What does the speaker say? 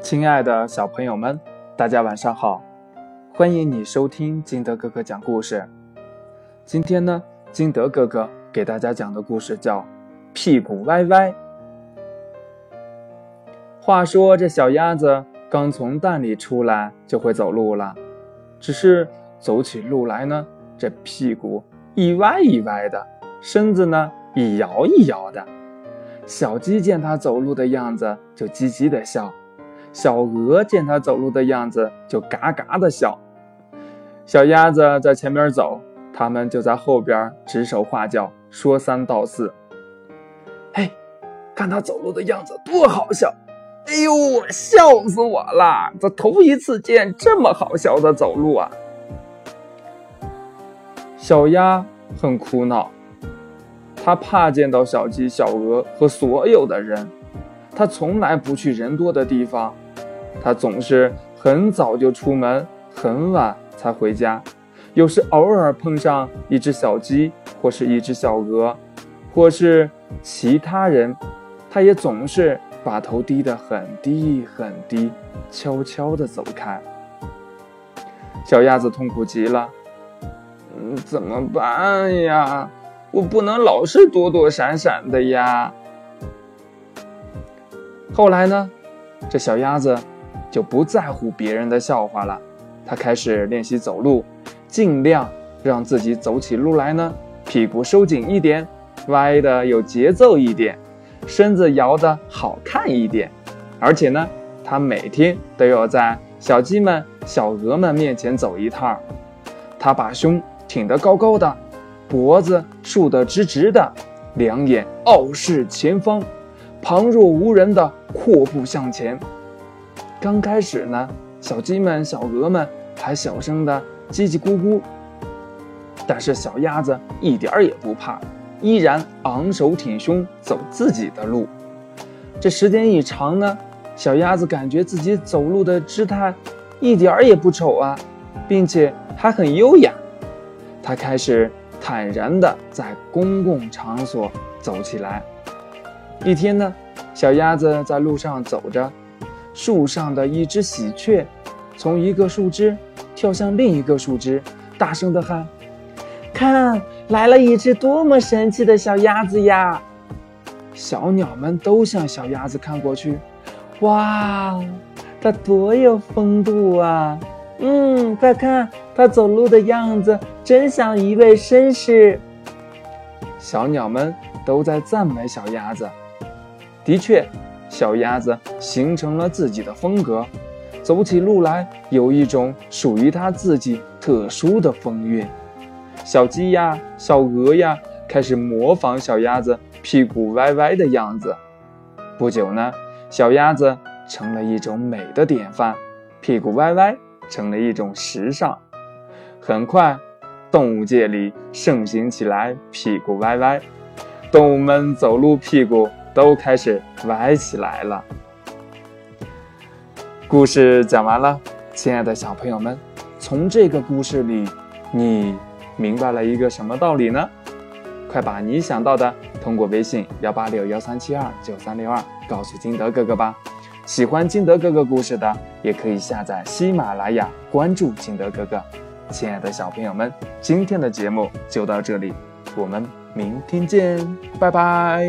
亲爱的小朋友们，大家晚上好！欢迎你收听金德哥哥讲故事。今天呢，金德哥哥给大家讲的故事叫《屁股歪歪》。话说这小鸭子刚从蛋里出来就会走路了，只是走起路来呢，这屁股一歪一歪的，身子呢一摇一摇的。小鸡见它走路的样子，就叽叽的笑。小鹅见它走路的样子，就嘎嘎的笑。小鸭子在前面走，它们就在后边指手画脚，说三道四。嘿，看它走路的样子多好笑！哎呦，笑死我了！这头一次见这么好笑的走路啊！小鸭很苦恼，它怕见到小鸡、小鹅和所有的人。它从来不去人多的地方，它总是很早就出门，很晚才回家。有时偶尔碰上一只小鸡，或是一只小鹅，或是其他人，它也总是把头低得很低很低，悄悄地走开。小鸭子痛苦极了，嗯，怎么办呀？我不能老是躲躲闪闪的呀。后来呢，这小鸭子就不在乎别人的笑话了。它开始练习走路，尽量让自己走起路来呢，屁股收紧一点，歪的有节奏一点，身子摇的好看一点。而且呢，它每天都要在小鸡们、小鹅们面前走一趟。它把胸挺得高高的，脖子竖得直直的，两眼傲视前方。旁若无人的阔步向前。刚开始呢，小鸡们、小鹅们还小声的叽叽咕咕，但是小鸭子一点儿也不怕，依然昂首挺胸走自己的路。这时间一长呢，小鸭子感觉自己走路的姿态一点儿也不丑啊，并且还很优雅。它开始坦然的在公共场所走起来。一天呢，小鸭子在路上走着，树上的一只喜鹊从一个树枝跳向另一个树枝，大声地喊：“看，来了一只多么神气的小鸭子呀！”小鸟们都向小鸭子看过去，哇，它多有风度啊！嗯，快看，它走路的样子真像一位绅士。小鸟们都在赞美小鸭子。的确，小鸭子形成了自己的风格，走起路来有一种属于它自己特殊的风韵。小鸡呀，小鹅呀，开始模仿小鸭子屁股歪歪的样子。不久呢，小鸭子成了一种美的典范，屁股歪歪成了一种时尚。很快，动物界里盛行起来屁股歪歪，动物们走路屁股。都开始歪起来了。故事讲完了，亲爱的小朋友们，从这个故事里，你明白了一个什么道理呢？快把你想到的通过微信幺八六幺三七二九三六二告诉金德哥哥吧。喜欢金德哥哥故事的，也可以下载喜马拉雅，关注金德哥哥。亲爱的小朋友们，今天的节目就到这里，我们明天见，拜拜。